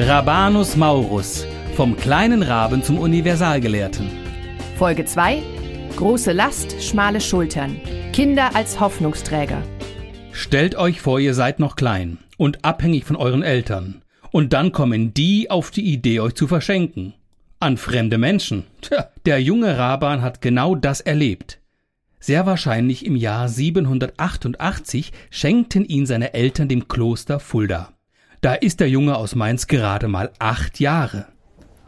Rabanus Maurus, vom kleinen Raben zum Universalgelehrten. Folge 2. Große Last, schmale Schultern. Kinder als Hoffnungsträger. Stellt euch vor, ihr seid noch klein und abhängig von euren Eltern. Und dann kommen die auf die Idee, euch zu verschenken. An fremde Menschen. Tja, der junge Raban hat genau das erlebt. Sehr wahrscheinlich im Jahr 788 schenkten ihn seine Eltern dem Kloster Fulda. Da ist der Junge aus Mainz gerade mal acht Jahre.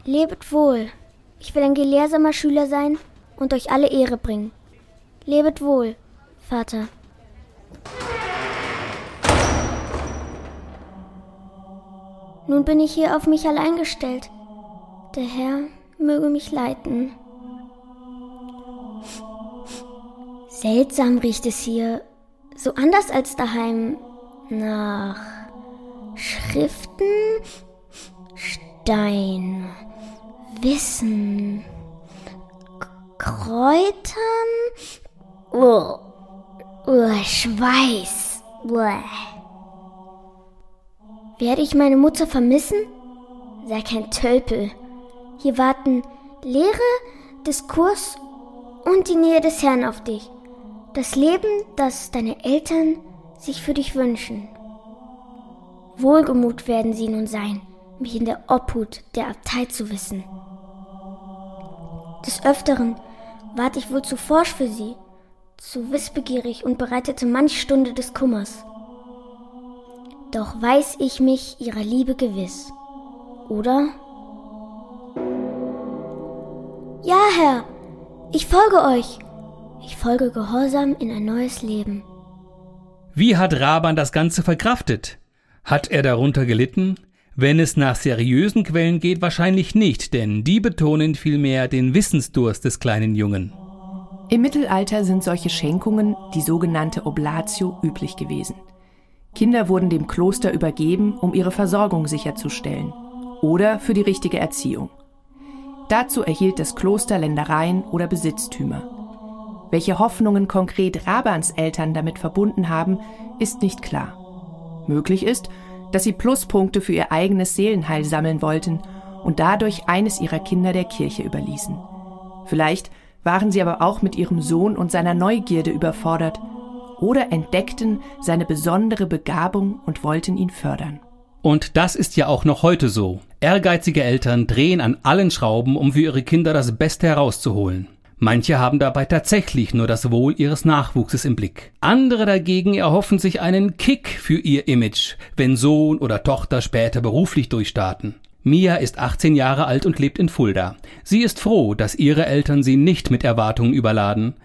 Lebet wohl. Ich will ein gelehrsamer Schüler sein und euch alle Ehre bringen. Lebet wohl, Vater. Nun bin ich hier auf mich allein gestellt. Der Herr möge mich leiten. Seltsam riecht es hier, so anders als daheim. Nach Schriften, Stein, Wissen, Kräutern, oh, oh, Schweiß. Bleh. Werde ich meine Mutter vermissen? Sei kein Tölpel. Hier warten Lehre, Diskurs und die Nähe des Herrn auf dich. Das Leben, das deine Eltern sich für dich wünschen. Wohlgemut werden sie nun sein, mich in der Obhut der Abtei zu wissen. Des Öfteren ward ich wohl zu forsch für sie, zu wissbegierig und bereitete manch Stunde des Kummers. Doch weiß ich mich ihrer Liebe gewiss. Oder? Ja, Herr, ich folge euch. Ich folge gehorsam in ein neues Leben. Wie hat Raban das Ganze verkraftet? Hat er darunter gelitten? Wenn es nach seriösen Quellen geht, wahrscheinlich nicht, denn die betonen vielmehr den Wissensdurst des kleinen Jungen. Im Mittelalter sind solche Schenkungen, die sogenannte Oblatio, üblich gewesen. Kinder wurden dem Kloster übergeben, um ihre Versorgung sicherzustellen oder für die richtige Erziehung. Dazu erhielt das Kloster Ländereien oder Besitztümer. Welche Hoffnungen konkret Rabans Eltern damit verbunden haben, ist nicht klar. Möglich ist, dass sie Pluspunkte für ihr eigenes Seelenheil sammeln wollten und dadurch eines ihrer Kinder der Kirche überließen. Vielleicht waren sie aber auch mit ihrem Sohn und seiner Neugierde überfordert oder entdeckten seine besondere Begabung und wollten ihn fördern. Und das ist ja auch noch heute so. Ehrgeizige Eltern drehen an allen Schrauben, um für ihre Kinder das Beste herauszuholen. Manche haben dabei tatsächlich nur das Wohl ihres Nachwuchses im Blick. Andere dagegen erhoffen sich einen Kick für ihr Image, wenn Sohn oder Tochter später beruflich durchstarten. Mia ist 18 Jahre alt und lebt in Fulda. Sie ist froh, dass ihre Eltern sie nicht mit Erwartungen überladen.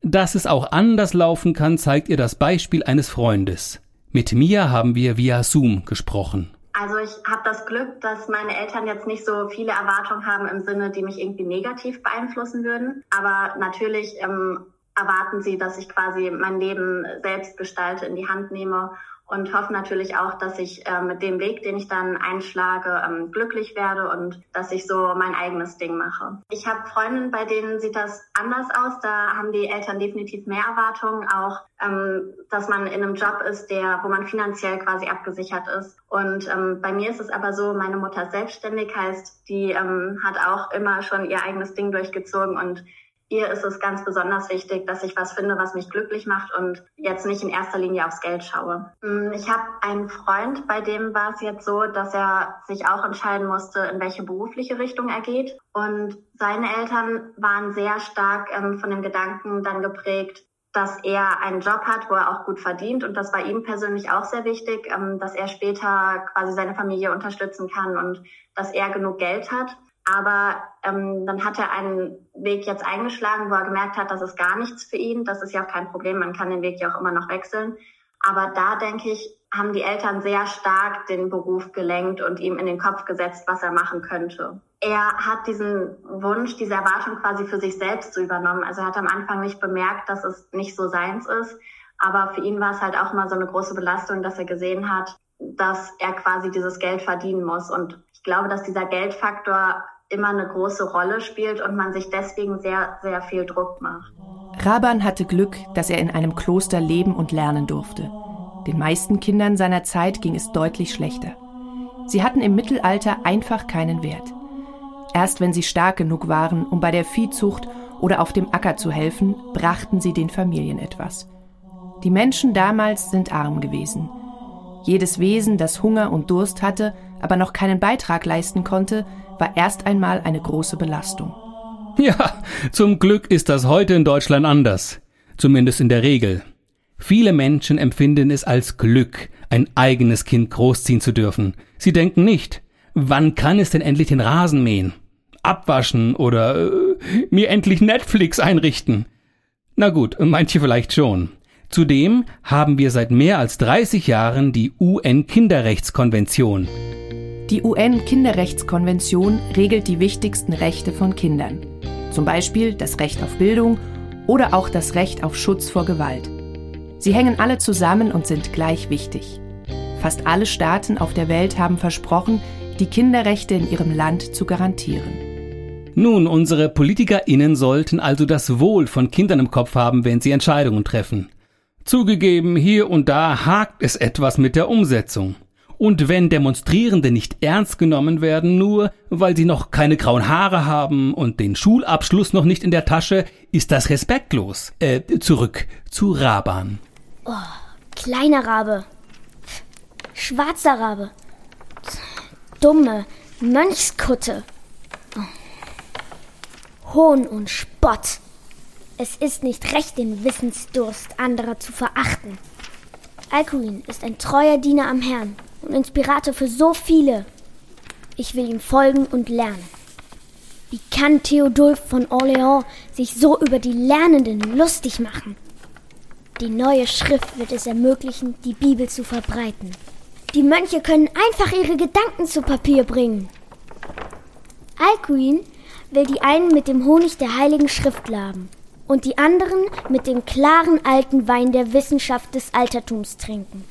Dass es auch anders laufen kann, zeigt ihr das Beispiel eines Freundes. Mit Mia haben wir via Zoom gesprochen. Also ich habe das Glück, dass meine Eltern jetzt nicht so viele Erwartungen haben im Sinne, die mich irgendwie negativ beeinflussen würden. Aber natürlich ähm, erwarten sie, dass ich quasi mein Leben selbst gestalte, in die Hand nehme und hoffe natürlich auch, dass ich äh, mit dem Weg, den ich dann einschlage, ähm, glücklich werde und dass ich so mein eigenes Ding mache. Ich habe Freundinnen, bei denen sieht das anders aus. Da haben die Eltern definitiv mehr Erwartungen, auch ähm, dass man in einem Job ist, der, wo man finanziell quasi abgesichert ist. Und ähm, bei mir ist es aber so, meine Mutter selbstständig, heißt, die ähm, hat auch immer schon ihr eigenes Ding durchgezogen und ihr ist es ganz besonders wichtig, dass ich was finde, was mich glücklich macht und jetzt nicht in erster Linie aufs Geld schaue. Mm, ich habe einen Freund, bei dem war es jetzt so, dass er sich auch entscheiden musste, in welche berufliche Richtung er geht. Und seine Eltern waren sehr stark ähm, von dem Gedanken dann geprägt, dass er einen Job hat, wo er auch gut verdient. Und das war ihm persönlich auch sehr wichtig, ähm, dass er später quasi seine Familie unterstützen kann und dass er genug Geld hat. Aber ähm, dann hat er einen Weg jetzt eingeschlagen, wo er gemerkt hat, das ist gar nichts für ihn. Das ist ja auch kein Problem, man kann den Weg ja auch immer noch wechseln. Aber da denke ich, haben die Eltern sehr stark den Beruf gelenkt und ihm in den Kopf gesetzt, was er machen könnte. Er hat diesen Wunsch, diese Erwartung quasi für sich selbst zu übernommen. Also er hat am Anfang nicht bemerkt, dass es nicht so seins ist. Aber für ihn war es halt auch mal so eine große Belastung, dass er gesehen hat, dass er quasi dieses Geld verdienen muss. Und ich glaube, dass dieser Geldfaktor immer eine große Rolle spielt und man sich deswegen sehr, sehr viel Druck macht. Raban hatte Glück, dass er in einem Kloster leben und lernen durfte. Den meisten Kindern seiner Zeit ging es deutlich schlechter. Sie hatten im Mittelalter einfach keinen Wert. Erst wenn sie stark genug waren, um bei der Viehzucht oder auf dem Acker zu helfen, brachten sie den Familien etwas. Die Menschen damals sind arm gewesen. Jedes Wesen, das Hunger und Durst hatte, aber noch keinen Beitrag leisten konnte, war erst einmal eine große Belastung. Ja, zum Glück ist das heute in Deutschland anders. Zumindest in der Regel. Viele Menschen empfinden es als Glück, ein eigenes Kind großziehen zu dürfen. Sie denken nicht, wann kann es denn endlich den Rasen mähen, abwaschen oder äh, mir endlich Netflix einrichten. Na gut, manche vielleicht schon. Zudem haben wir seit mehr als 30 Jahren die UN-Kinderrechtskonvention. Die UN-Kinderrechtskonvention regelt die wichtigsten Rechte von Kindern. Zum Beispiel das Recht auf Bildung oder auch das Recht auf Schutz vor Gewalt. Sie hängen alle zusammen und sind gleich wichtig. Fast alle Staaten auf der Welt haben versprochen, die Kinderrechte in ihrem Land zu garantieren. Nun, unsere PolitikerInnen sollten also das Wohl von Kindern im Kopf haben, wenn sie Entscheidungen treffen. Zugegeben, hier und da hakt es etwas mit der Umsetzung. Und wenn Demonstrierende nicht ernst genommen werden, nur weil sie noch keine grauen Haare haben und den Schulabschluss noch nicht in der Tasche, ist das respektlos. Äh, zurück zu Raban. Oh, kleiner Rabe. Schwarzer Rabe. Dumme Mönchskutte. Oh. Hohn und Spott. Es ist nicht recht, den Wissensdurst anderer zu verachten. Alcuin ist ein treuer Diener am Herrn und Inspirator für so viele. Ich will ihm folgen und lernen. Wie kann Theodulf von Orléans sich so über die Lernenden lustig machen? Die neue Schrift wird es ermöglichen, die Bibel zu verbreiten. Die Mönche können einfach ihre Gedanken zu Papier bringen. Alcuin will die einen mit dem Honig der Heiligen Schrift laben und die anderen mit dem klaren alten Wein der Wissenschaft des Altertums trinken.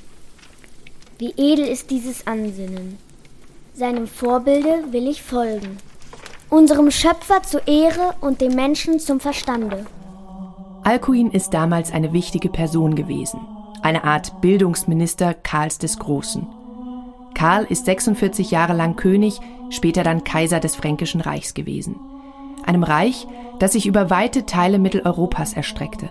Wie edel ist dieses Ansinnen. Seinem Vorbilde will ich folgen. Unserem Schöpfer zur Ehre und dem Menschen zum Verstande. Alcuin ist damals eine wichtige Person gewesen, eine Art Bildungsminister Karls des Großen. Karl ist 46 Jahre lang König, später dann Kaiser des Fränkischen Reichs gewesen. Einem Reich, das sich über weite Teile Mitteleuropas erstreckte.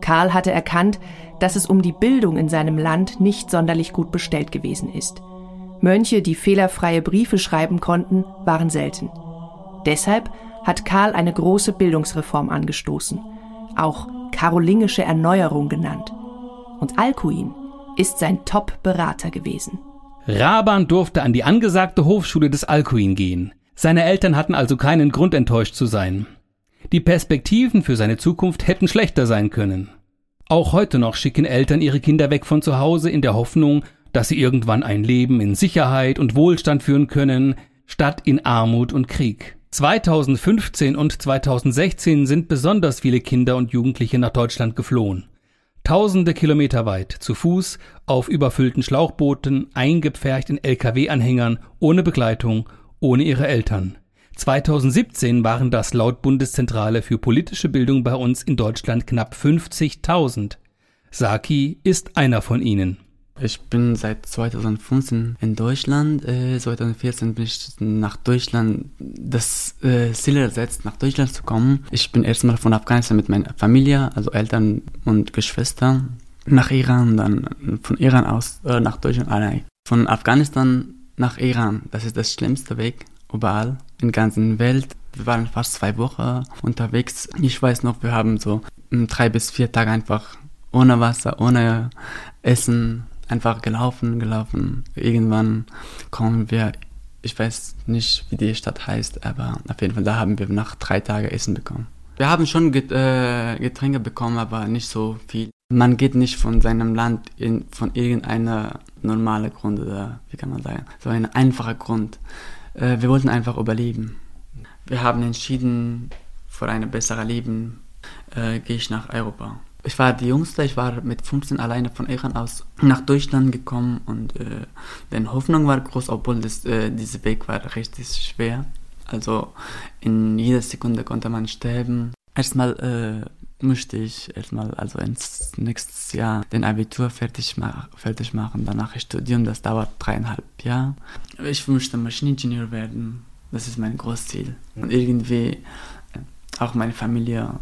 Karl hatte erkannt, dass es um die Bildung in seinem Land nicht sonderlich gut bestellt gewesen ist. Mönche, die fehlerfreie Briefe schreiben konnten, waren selten. Deshalb hat Karl eine große Bildungsreform angestoßen auch karolingische Erneuerung genannt. Und Alcuin ist sein Top-Berater gewesen. Raban durfte an die angesagte Hofschule des Alcuin gehen. Seine Eltern hatten also keinen Grund enttäuscht zu sein. Die Perspektiven für seine Zukunft hätten schlechter sein können. Auch heute noch schicken Eltern ihre Kinder weg von zu Hause in der Hoffnung, dass sie irgendwann ein Leben in Sicherheit und Wohlstand führen können, statt in Armut und Krieg. 2015 und 2016 sind besonders viele Kinder und Jugendliche nach Deutschland geflohen. Tausende Kilometer weit, zu Fuß, auf überfüllten Schlauchbooten, eingepfercht in Lkw-Anhängern, ohne Begleitung, ohne ihre Eltern. 2017 waren das laut Bundeszentrale für politische Bildung bei uns in Deutschland knapp 50.000. Saki ist einer von ihnen. Ich bin seit 2015 in Deutschland. Äh, 2014 bin ich nach Deutschland das äh, Ziel ersetzt, nach Deutschland zu kommen. Ich bin erstmal von Afghanistan mit meiner Familie, also Eltern und Geschwister, nach Iran, dann von Iran aus äh, nach Deutschland allein. Von Afghanistan nach Iran, das ist das schlimmste Weg überall in der ganzen Welt. Wir waren fast zwei Wochen unterwegs. Ich weiß noch, wir haben so drei bis vier Tage einfach ohne Wasser, ohne Essen, einfach gelaufen, gelaufen. Irgendwann kommen wir, ich weiß nicht, wie die Stadt heißt, aber auf jeden Fall, da haben wir nach drei Tagen Essen bekommen. Wir haben schon äh, Getränke bekommen, aber nicht so viel. Man geht nicht von seinem Land in, von irgendeiner normalen Grund oder wie kann man sagen, so ein einfacher Grund. Äh, wir wollten einfach überleben. Wir haben entschieden, für ein besseres Leben äh, gehe ich nach Europa ich war die Jüngste, ich war mit 15 alleine von Iran aus nach Deutschland gekommen und äh, die Hoffnung war groß, obwohl das, äh, dieser Weg war richtig schwer. Also in jeder Sekunde konnte man sterben. Erstmal, äh, möchte ich erstmal also ins nächstes Jahr den Abitur fertig, mach, fertig machen, danach studieren, das dauert dreieinhalb Jahre. Ich möchte Maschineningenieur werden, das ist mein Großziel. Und irgendwie äh, auch meine Familie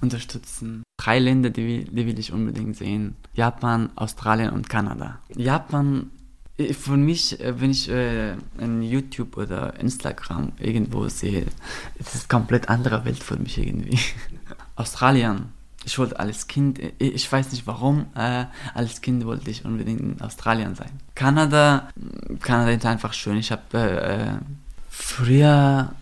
unterstützen. Drei Länder, die, die will ich unbedingt sehen. Japan, Australien und Kanada. Japan äh, für mich, äh, wenn ich äh, in YouTube oder Instagram irgendwo sehe, ist es komplett andere Welt für mich irgendwie. Australien. Ich wollte als Kind, ich weiß nicht warum, äh, als Kind wollte ich unbedingt in Australien sein. Kanada, Kanada ist einfach schön. Ich habe äh, früher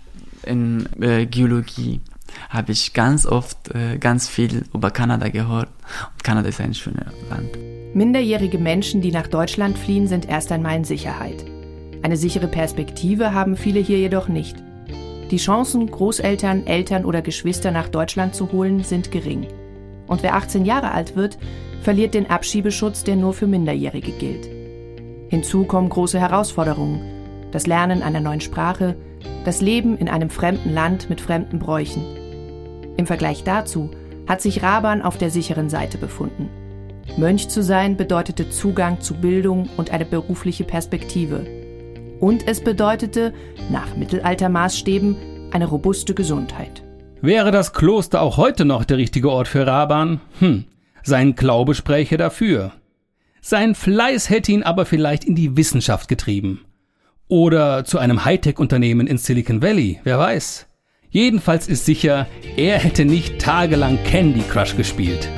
in äh, Geologie habe ich ganz oft äh, ganz viel über Kanada gehört. Und Kanada ist ein schönes Land. Minderjährige Menschen, die nach Deutschland fliehen, sind erst einmal in Sicherheit. Eine sichere Perspektive haben viele hier jedoch nicht. Die Chancen, Großeltern, Eltern oder Geschwister nach Deutschland zu holen, sind gering. Und wer 18 Jahre alt wird, verliert den Abschiebeschutz, der nur für Minderjährige gilt. Hinzu kommen große Herausforderungen. Das Lernen einer neuen Sprache, das Leben in einem fremden Land mit fremden Bräuchen. Im Vergleich dazu hat sich Raban auf der sicheren Seite befunden. Mönch zu sein bedeutete Zugang zu Bildung und eine berufliche Perspektive. Und es bedeutete, nach Mittelaltermaßstäben, eine robuste Gesundheit. Wäre das Kloster auch heute noch der richtige Ort für Raban? Hm, sein Glaube spräche dafür. Sein Fleiß hätte ihn aber vielleicht in die Wissenschaft getrieben. Oder zu einem Hightech-Unternehmen in Silicon Valley, wer weiß. Jedenfalls ist sicher, er hätte nicht tagelang Candy Crush gespielt.